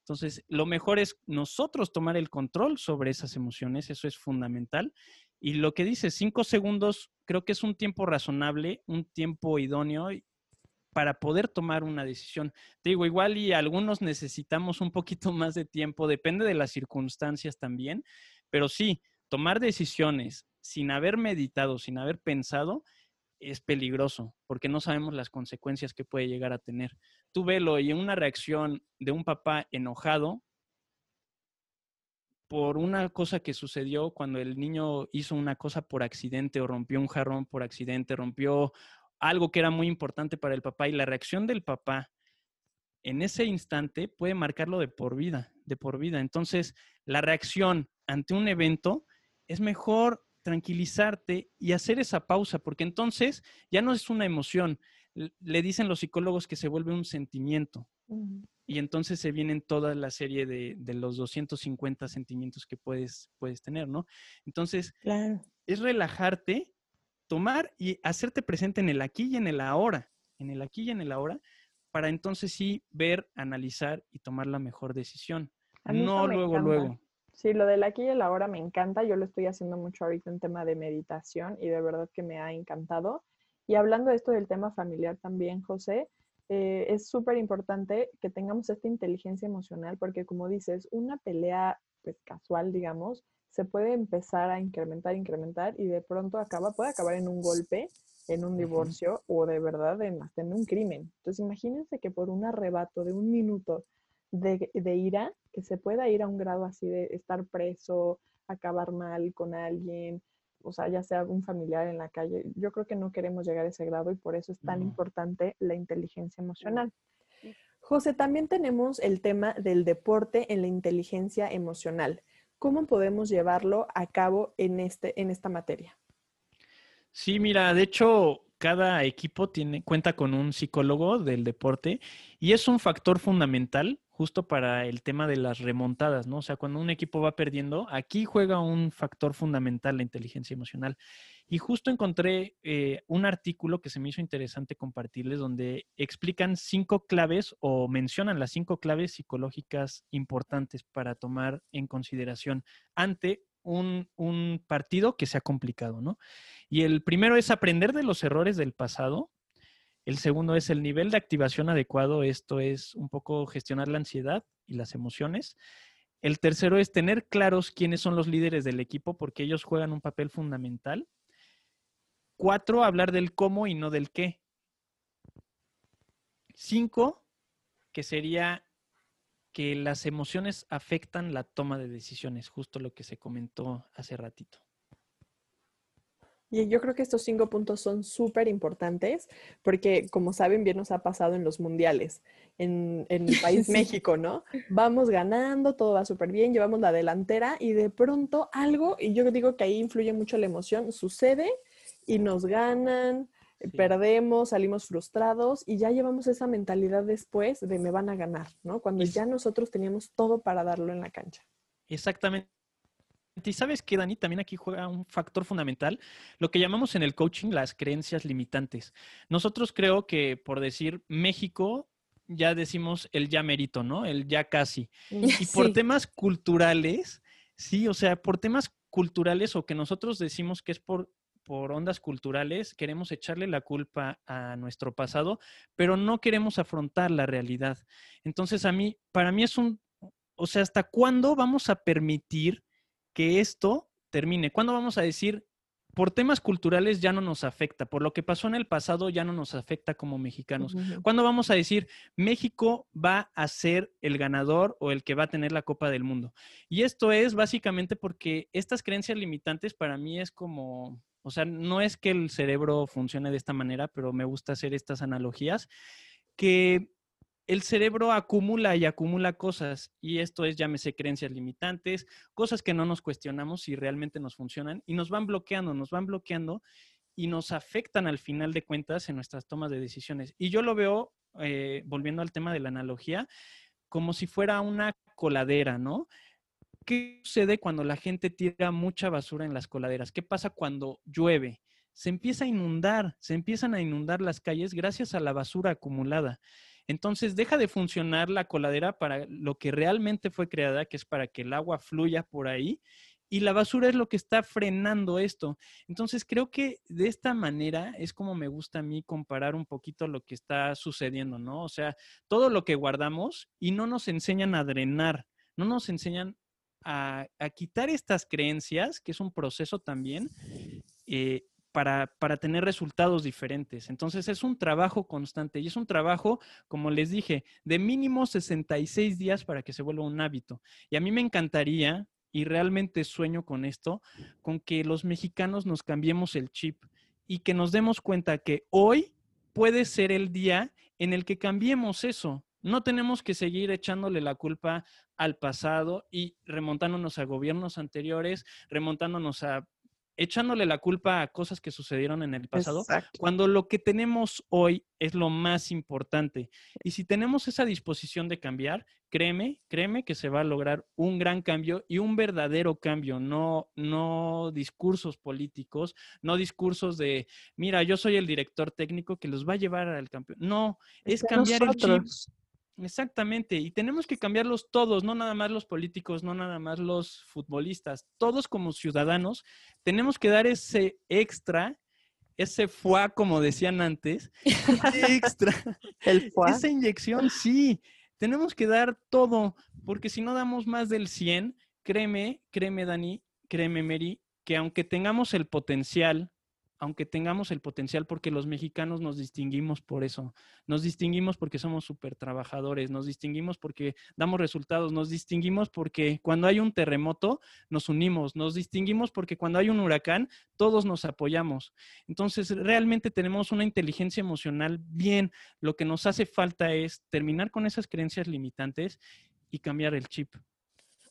Entonces, lo mejor es nosotros tomar el control sobre esas emociones, eso es fundamental. Y lo que dice, cinco segundos, creo que es un tiempo razonable, un tiempo idóneo para poder tomar una decisión. Te digo, igual y algunos necesitamos un poquito más de tiempo, depende de las circunstancias también, pero sí, tomar decisiones sin haber meditado, sin haber pensado, es peligroso, porque no sabemos las consecuencias que puede llegar a tener tú velo y una reacción de un papá enojado por una cosa que sucedió cuando el niño hizo una cosa por accidente o rompió un jarrón por accidente, rompió algo que era muy importante para el papá y la reacción del papá en ese instante puede marcarlo de por vida, de por vida. Entonces, la reacción ante un evento es mejor tranquilizarte y hacer esa pausa, porque entonces ya no es una emoción, le dicen los psicólogos que se vuelve un sentimiento. Y entonces se vienen toda la serie de, los 250 sentimientos que puedes, puedes tener, ¿no? Entonces, es relajarte, tomar y hacerte presente en el aquí y en el ahora, en el aquí y en el ahora, para entonces sí ver, analizar y tomar la mejor decisión. No luego, luego. Sí, lo del aquí y el ahora me encanta. Yo lo estoy haciendo mucho ahorita en tema de meditación y de verdad que me ha encantado. Y hablando de esto del tema familiar también, José, eh, es súper importante que tengamos esta inteligencia emocional porque como dices, una pelea pues, casual, digamos, se puede empezar a incrementar, incrementar y de pronto acaba, puede acabar en un golpe, en un divorcio o de verdad en, hasta en un crimen. Entonces imagínense que por un arrebato de un minuto de, de ira, que se pueda ir a un grado así de estar preso, acabar mal con alguien, o sea, ya sea un familiar en la calle. Yo creo que no queremos llegar a ese grado y por eso es tan importante la inteligencia emocional. José, también tenemos el tema del deporte en la inteligencia emocional. ¿Cómo podemos llevarlo a cabo en, este, en esta materia? Sí, mira, de hecho, cada equipo tiene, cuenta con un psicólogo del deporte y es un factor fundamental justo para el tema de las remontadas, ¿no? O sea, cuando un equipo va perdiendo, aquí juega un factor fundamental la inteligencia emocional. Y justo encontré eh, un artículo que se me hizo interesante compartirles donde explican cinco claves o mencionan las cinco claves psicológicas importantes para tomar en consideración ante un, un partido que sea complicado, ¿no? Y el primero es aprender de los errores del pasado, el segundo es el nivel de activación adecuado. Esto es un poco gestionar la ansiedad y las emociones. El tercero es tener claros quiénes son los líderes del equipo porque ellos juegan un papel fundamental. Cuatro, hablar del cómo y no del qué. Cinco, que sería que las emociones afectan la toma de decisiones, justo lo que se comentó hace ratito. Y yo creo que estos cinco puntos son súper importantes porque, como saben, bien nos ha pasado en los mundiales, en, en el país México, ¿no? Vamos ganando, todo va súper bien, llevamos la delantera y de pronto algo, y yo digo que ahí influye mucho la emoción, sucede y nos ganan, perdemos, salimos frustrados y ya llevamos esa mentalidad después de me van a ganar, ¿no? Cuando ya nosotros teníamos todo para darlo en la cancha. Exactamente. Y sabes que, Dani, también aquí juega un factor fundamental, lo que llamamos en el coaching las creencias limitantes. Nosotros creo que, por decir México, ya decimos el ya merito, ¿no? El ya casi. Mm, y por temas culturales, sí, o sea, por temas culturales o que nosotros decimos que es por, por ondas culturales, queremos echarle la culpa a nuestro pasado, pero no queremos afrontar la realidad. Entonces, a mí, para mí es un, o sea, ¿hasta cuándo vamos a permitir que esto termine? ¿Cuándo vamos a decir, por temas culturales ya no nos afecta, por lo que pasó en el pasado ya no nos afecta como mexicanos? ¿Cuándo vamos a decir, México va a ser el ganador o el que va a tener la Copa del Mundo? Y esto es básicamente porque estas creencias limitantes para mí es como... O sea, no es que el cerebro funcione de esta manera, pero me gusta hacer estas analogías, que el cerebro acumula y acumula cosas y esto es, llámese, creencias limitantes, cosas que no nos cuestionamos si realmente nos funcionan y nos van bloqueando, nos van bloqueando y nos afectan al final de cuentas en nuestras tomas de decisiones. Y yo lo veo, eh, volviendo al tema de la analogía, como si fuera una coladera, ¿no? ¿Qué sucede cuando la gente tira mucha basura en las coladeras? ¿Qué pasa cuando llueve? Se empieza a inundar, se empiezan a inundar las calles gracias a la basura acumulada. Entonces deja de funcionar la coladera para lo que realmente fue creada, que es para que el agua fluya por ahí. Y la basura es lo que está frenando esto. Entonces creo que de esta manera es como me gusta a mí comparar un poquito lo que está sucediendo, ¿no? O sea, todo lo que guardamos y no nos enseñan a drenar, no nos enseñan a, quitar estas creencias, que es un proceso también, eh, para, para, tener resultados diferentes. Entonces es un trabajo constante y es un trabajo, como les dije, de mínimo 66 días para que se vuelva un hábito. Y a mí me encantaría, y realmente sueño con esto, con que los mexicanos nos cambiemos el chip y que nos demos cuenta que hoy puede ser el día en el que cambiemos eso. No tenemos que seguir echándole la culpa al pasado y remontándonos a gobiernos anteriores, remontándonos a echándole la culpa a cosas que sucedieron en el pasado, cuando lo que tenemos hoy es lo más importante. Y si tenemos esa disposición de cambiar, créeme, créeme que se va a lograr un gran cambio y un verdadero cambio, no, no discursos políticos, no discursos de, mira, yo soy el director técnico que los va a llevar al campeón. No, es, cambiar el chip. Exactamente, y tenemos que cambiarlos todos, no nada más los políticos, no nada más los futbolistas, todos como ciudadanos tenemos que dar ese extra, ese fuá, como decían antes, extra, El esa inyección, sí, tenemos que dar todo, porque si no damos más del 100, créeme, créeme Dani, créeme Mary, que aunque tengamos el potencial aunque tengamos el potencial, porque los mexicanos nos distinguimos por eso. Nos distinguimos porque somos súper trabajadores, nos distinguimos porque damos resultados, nos distinguimos porque cuando hay un terremoto nos unimos, nos distinguimos porque cuando hay un huracán todos nos apoyamos. Entonces, realmente tenemos una inteligencia emocional bien. Lo que nos hace falta es terminar con esas creencias limitantes y cambiar el chip.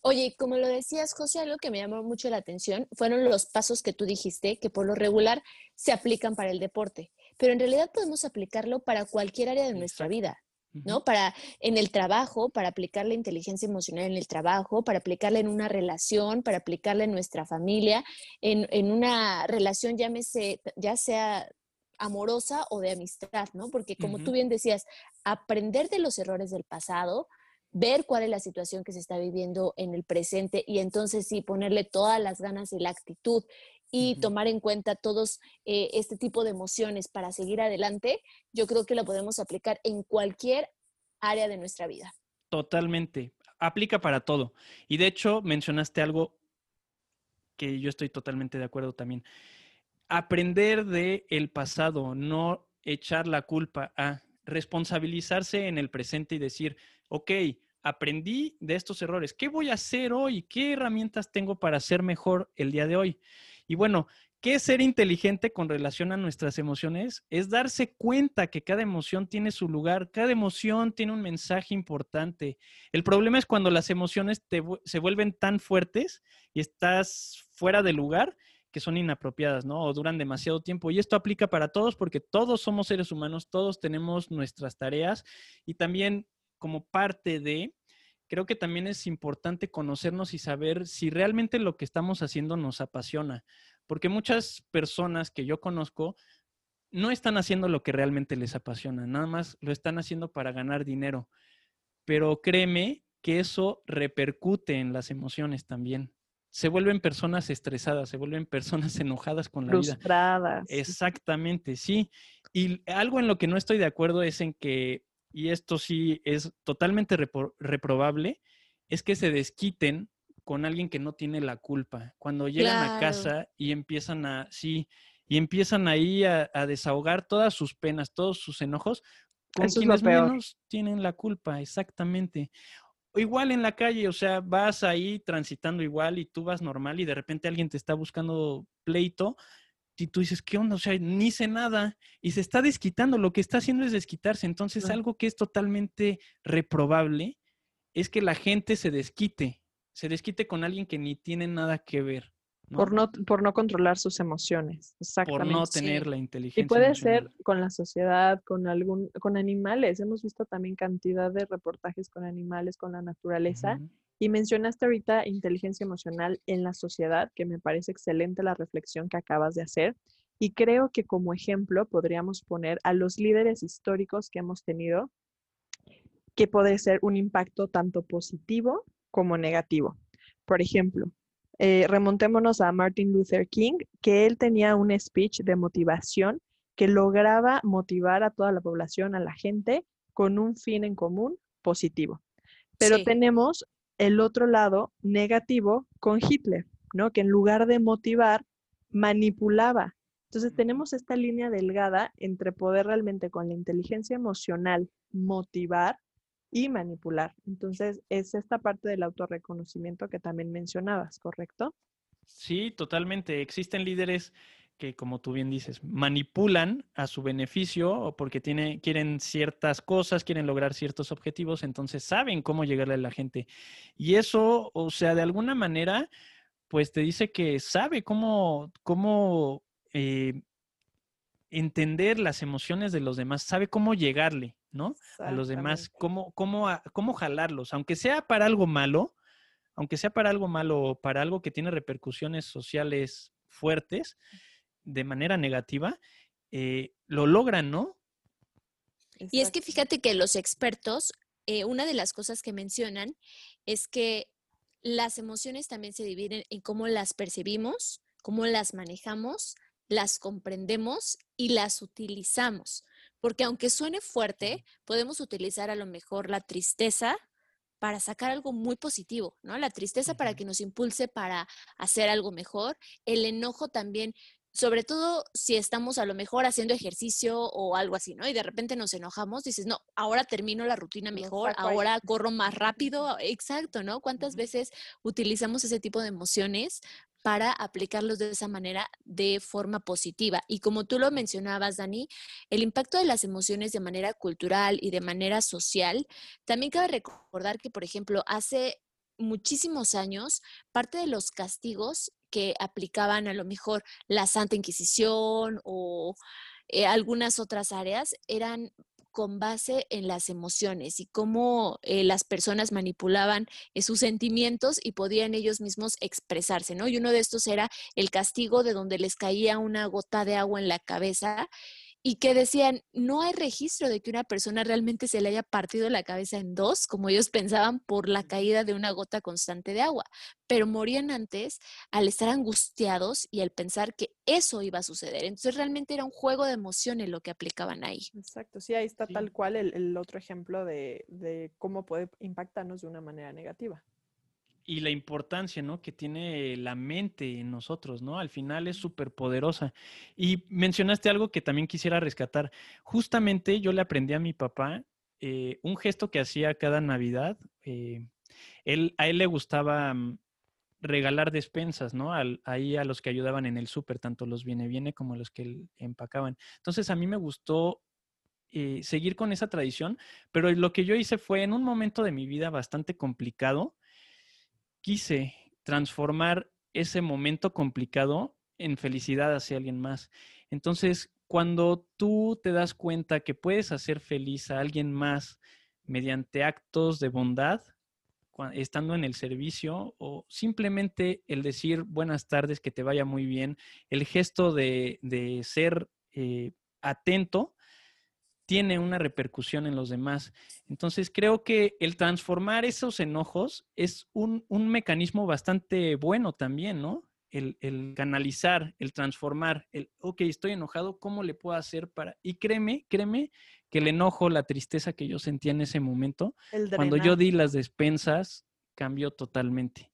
Oye, como lo decías, José, algo que me llamó mucho la atención fueron los pasos que tú dijiste que por lo regular se aplican para el deporte, pero en realidad podemos aplicarlo para cualquier área de nuestra vida, ¿no? Para en el trabajo, para aplicar la inteligencia emocional en el trabajo, para aplicarla en una relación, para aplicarla en nuestra familia, en, en una relación, llámese, ya sea amorosa o de amistad, ¿no? Porque como tú bien decías, aprender de los errores del pasado, ver cuál es la situación que se está viviendo en el presente y entonces sí ponerle todas las ganas y la actitud y tomar en cuenta todos eh, este tipo de emociones para seguir adelante, yo creo que lo podemos aplicar en cualquier área de nuestra vida. Totalmente, aplica para todo. Y de hecho, mencionaste algo que yo estoy totalmente de acuerdo también. Aprender de el pasado, no echar la culpa a responsabilizarse en el presente y decir, ok, aprendí de estos errores. ¿Qué voy a hacer hoy? ¿Qué herramientas tengo para ser mejor el día de hoy? Y bueno, ¿qué es ser inteligente con relación a nuestras emociones? Es darse cuenta que cada emoción tiene su lugar, cada emoción tiene un mensaje importante. El problema es cuando las emociones se vuelven tan fuertes y estás fuera de lugar que son inapropiadas, ¿no? O duran demasiado tiempo. Y esto aplica para todos porque todos somos seres humanos, todos tenemos nuestras tareas y también como parte de, creo que también es importante conocernos y saber si realmente lo que estamos haciendo nos apasiona, porque muchas personas que yo conozco no están haciendo lo que realmente les apasiona, nada más lo están haciendo para ganar dinero, pero créeme que eso repercute en las emociones también. Se vuelven personas estresadas, se vuelven personas enojadas con la vida. Frustradas. Exactamente, sí. Y algo en lo que no estoy de acuerdo es en que y esto sí es totalmente reprobable, es que se desquiten con alguien que no tiene la culpa. Cuando llegan a casa y empiezan a, sí, y empiezan ahí a, desahogar todas sus penas, todos sus enojos, con quienes menos tienen la culpa, exactamente. igual en la calle, o sea, vas ahí transitando igual y tú vas normal y de repente alguien te está buscando pleito y tú dices, ¿qué onda? O sea, ni sé nada y se está desquitando, lo que está haciendo es desquitarse. Entonces, algo que es totalmente reprobable es que la gente se desquite, se desquite con alguien que ni tiene nada que ver. Por, no, por no controlar sus emociones, exactamente. Por no tener la inteligencia. Y puede ser con la sociedad, con algún, con animales. Hemos visto también cantidad de reportajes con animales, con la naturaleza. Y mencionaste ahorita inteligencia emocional en la sociedad, que me parece excelente la reflexión que acabas de hacer. Y creo que como ejemplo podríamos poner a los líderes históricos que hemos tenido, que puede ser un impacto tanto positivo como negativo. Por ejemplo, eh, remontémonos a Martin Luther King, que él tenía un speech de motivación que lograba motivar a toda la población, a la gente, con un fin en común positivo. Pero tenemos el otro lado negativo con Hitler, ¿no? Que en lugar de motivar, manipulaba. Entonces tenemos esta línea delgada entre poder realmente con la inteligencia emocional motivar y manipular. Entonces, es esta parte del autorreconocimiento que también mencionabas, ¿correcto? Sí, totalmente. Existen líderes que, como tú bien dices, manipulan a su beneficio o porque tiene, quieren ciertas cosas, quieren lograr ciertos objetivos, entonces saben cómo llegarle a la gente. Y eso, o sea, de alguna manera, pues te dice que sabe cómo, cómo eh, entender las emociones de los demás, sabe cómo llegarle. ¿no? A los demás, cómo, cómo, cómo jalarlos, aunque sea para algo malo, aunque sea para algo malo o para algo que tiene repercusiones sociales fuertes, de manera negativa, eh, lo logran, ¿no? Y es que fíjate que los expertos, eh, una de las cosas que mencionan es que las emociones también se dividen en cómo las percibimos, cómo las manejamos, las comprendemos y las utilizamos. Porque aunque suene fuerte, podemos utilizar a lo mejor la tristeza para sacar algo muy positivo, ¿no? La tristeza para que nos impulse para hacer algo mejor, el enojo también, sobre todo si estamos a lo mejor haciendo ejercicio o algo así, ¿no? Y de repente nos enojamos, dices, no, ahora termino la rutina mejor, ahora corro más rápido, exacto, ¿no? ¿Cuántas veces utilizamos ese tipo de emociones para aplicarlos de esa manera de forma positiva. Y como tú lo mencionabas, Dani, el impacto de las emociones de manera cultural y de manera social, también cabe recordar que, por ejemplo, hace muchísimos años, parte de los castigos que aplicaban a lo mejor la Santa Inquisición o eh, algunas otras áreas eran con base en las emociones y cómo eh, las personas manipulaban eh, sus sentimientos y podían ellos mismos expresarse, ¿no? Y uno de estos era el castigo de donde les caía una gota de agua en la cabeza y que decían, no hay registro de que una persona realmente se le haya partido la cabeza en dos, como ellos pensaban, por la caída de una gota constante de agua, pero morían antes al estar angustiados y al pensar que eso iba a suceder. Entonces realmente era un juego de emociones lo que aplicaban ahí. Exacto, sí, ahí está tal cual el, otro ejemplo de, de cómo puede impactarnos de una manera negativa y la importancia, ¿no? Que tiene la mente en nosotros, ¿no? Al final es súper poderosa. Y mencionaste algo que también quisiera rescatar. Justamente yo le aprendí a mi papá eh, un gesto que hacía cada Navidad. Eh, él, a él le gustaba mm, regalar despensas, ¿no? ahí a los que ayudaban en el súper, tanto los viene viene como los que empacaban. Entonces a mí me gustó eh, seguir con esa tradición, pero lo que yo hice fue en un momento de mi vida bastante complicado, quise transformar ese momento complicado en felicidad hacia alguien más. Entonces, cuando tú te das cuenta que puedes hacer feliz a alguien más mediante actos de bondad, estando en el servicio o simplemente el decir buenas tardes, que te vaya muy bien, el gesto de, ser eh, atento, tiene una repercusión en los demás. Entonces creo que el transformar esos enojos es un, mecanismo bastante bueno también, ¿no? El, canalizar, el transformar, el, ok, estoy enojado, ¿cómo le puedo hacer para...? Y créeme, créeme que el enojo, la tristeza que yo sentía en ese momento, cuando yo di las despensas, cambió totalmente.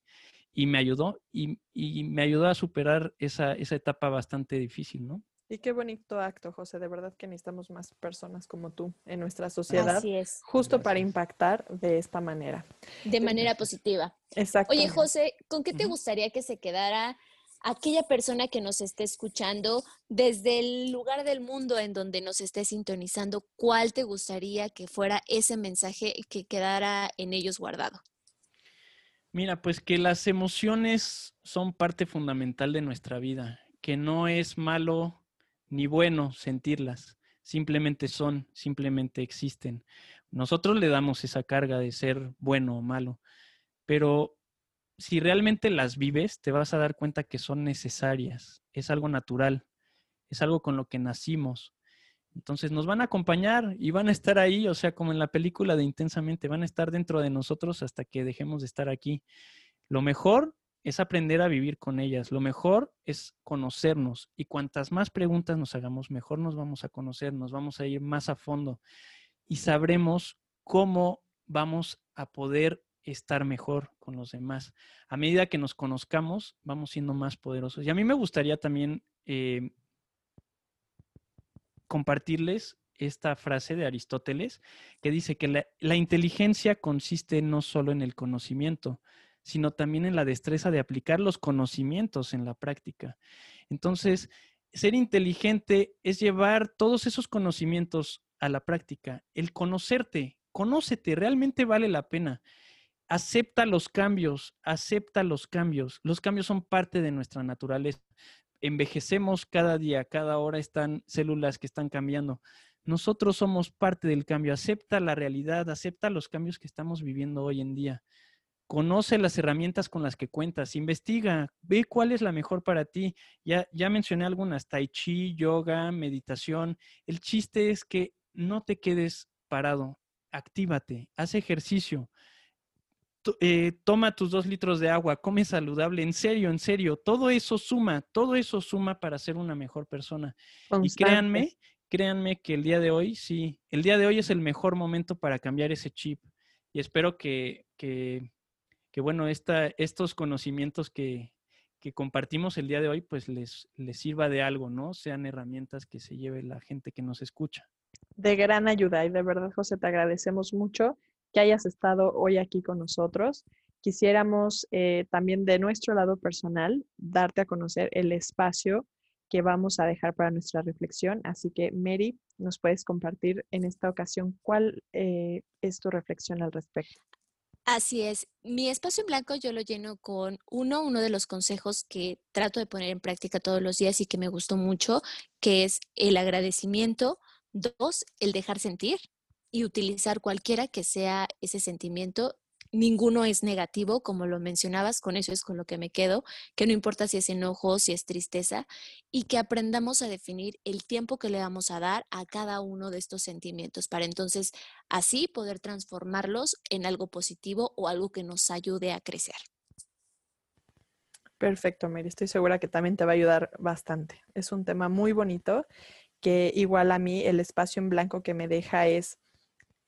Y me ayudó, y, me ayudó a superar esa, esa etapa bastante difícil, ¿no? Y qué bonito acto, José. De verdad que necesitamos más personas como tú en nuestra sociedad. Así es. Justo para impactar de esta manera. De manera positiva. Exacto. Oye, José, ¿con qué te gustaría que se quedara aquella persona que nos esté escuchando desde el lugar del mundo en donde nos esté sintonizando, ¿cuál te gustaría que fuera ese mensaje que quedara en ellos guardado? Mira, pues que las emociones son parte fundamental de nuestra vida, que no es malo ni bueno sentirlas, simplemente son, simplemente existen. Nosotros le damos esa carga de ser bueno o malo, pero si realmente las vives, te vas a dar cuenta que son necesarias, es algo natural, es algo con lo que nacimos. Entonces nos van a acompañar y van a estar ahí, o sea, como en la película de Intensamente, van a estar dentro de nosotros hasta que dejemos de estar aquí. Lo mejor es aprender a vivir con ellas, lo mejor es conocernos y cuantas más preguntas nos hagamos, mejor nos vamos a conocer, nos vamos a ir más a fondo y sabremos cómo vamos a poder estar mejor con los demás. A medida que nos conozcamos, vamos siendo más poderosos. Y a mí me gustaría también eh, compartirles esta frase de Aristóteles que dice que la, la, inteligencia consiste no solo en el conocimiento, sino también en la destreza de aplicar los conocimientos en la práctica. Entonces, ser inteligente es llevar todos esos conocimientos a la práctica, el conocerte, conócete, realmente vale la pena acepta los cambios, acepta los cambios. Los cambios son parte de nuestra naturaleza. Envejecemos cada día, cada hora están células que están cambiando. Nosotros somos parte del cambio. Acepta la realidad, acepta los cambios que estamos viviendo hoy en día. Conoce las herramientas con las que cuentas, investiga, ve cuál es la mejor para ti. Ya, ya mencioné algunas, tai chi, yoga, meditación. El chiste es que no te quedes parado, actívate, haz ejercicio, eh, toma tus dos litros de agua, come saludable, en serio, en serio, todo eso suma, todo eso suma para ser una mejor persona. Y créanme, créanme que el día de hoy, sí, el día de hoy es el mejor momento para cambiar ese chip. Y espero que, que, que bueno, esta, estos conocimientos que, que compartimos el día de hoy, pues les, les sirva de algo, ¿no? Sean herramientas que se lleve la gente que nos escucha. De gran ayuda y de verdad, José, te agradecemos mucho que hayas estado hoy aquí con nosotros. Quisiéramos eh, también de nuestro lado personal darte a conocer el espacio que vamos a dejar para nuestra reflexión. Así que, Mary, nos puedes compartir en esta ocasión cuál eh, es tu reflexión al respecto. Así es. Mi espacio en blanco yo lo lleno con uno, uno de los consejos que trato de poner en práctica todos los días y que me gustó mucho, que es el agradecimiento. Dos, el dejar sentir y utilizar cualquiera que sea ese sentimiento. Ninguno es negativo, como lo mencionabas, con eso es con lo que me quedo, que no importa si es enojo, si es tristeza, y que aprendamos a definir el tiempo que le vamos a dar a cada uno de estos sentimientos, para entonces así poder transformarlos en algo positivo o algo que nos ayude a crecer. Perfecto, Mary. Estoy segura que también te va a ayudar bastante. Es un tema muy bonito que igual a mí el espacio en blanco que me deja es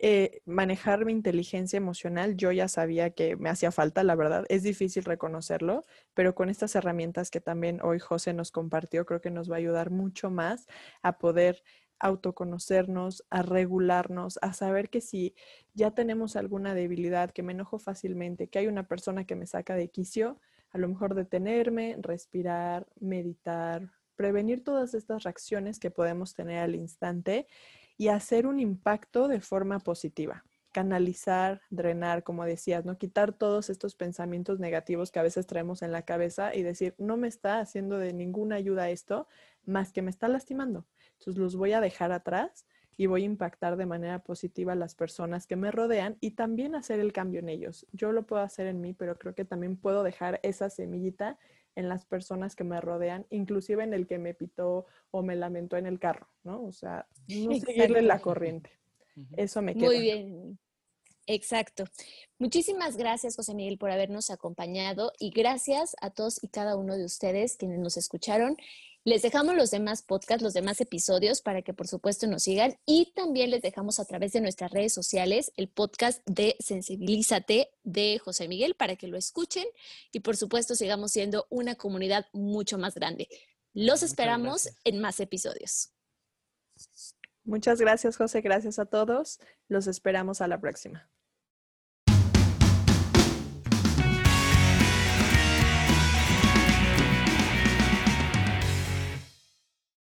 eh, manejar mi inteligencia emocional, yo ya sabía que me hacía falta, la verdad. Es difícil reconocerlo, pero con estas herramientas que también hoy José nos compartió, creo que nos va a ayudar mucho más a poder autoconocernos, a regularnos, a saber que si ya tenemos alguna debilidad, que me enojo fácilmente, que hay una persona que me saca de quicio, a lo mejor detenerme, respirar, meditar, prevenir todas estas reacciones que podemos tener al instante y hacer un impacto de forma positiva. Canalizar, drenar, como decías, ¿no? Quitar todos estos pensamientos negativos que a veces traemos en la cabeza y decir, no me está haciendo de ninguna ayuda esto, más que me está lastimando. Entonces los voy a dejar atrás y voy a impactar de manera positiva a las personas que me rodean y también hacer el cambio en ellos. Yo lo puedo hacer en mí, pero creo que también puedo dejar esa semillita en las personas que me rodean, inclusive en el que me pitó o me lamentó en el carro, ¿no? O sea, no seguirle la corriente. Eso me queda. Muy bien. Exacto. Muchísimas gracias, José Miguel, por habernos acompañado y gracias a todos y cada uno de ustedes quienes nos escucharon les dejamos los demás podcasts, los demás episodios para que por supuesto nos sigan y también les dejamos a través de nuestras redes sociales el podcast de Sensibilízate de José Miguel para que lo escuchen y por supuesto sigamos siendo una comunidad mucho más grande. Los esperamos en más episodios. Muchas gracias, José. Gracias a todos. Los esperamos a la próxima.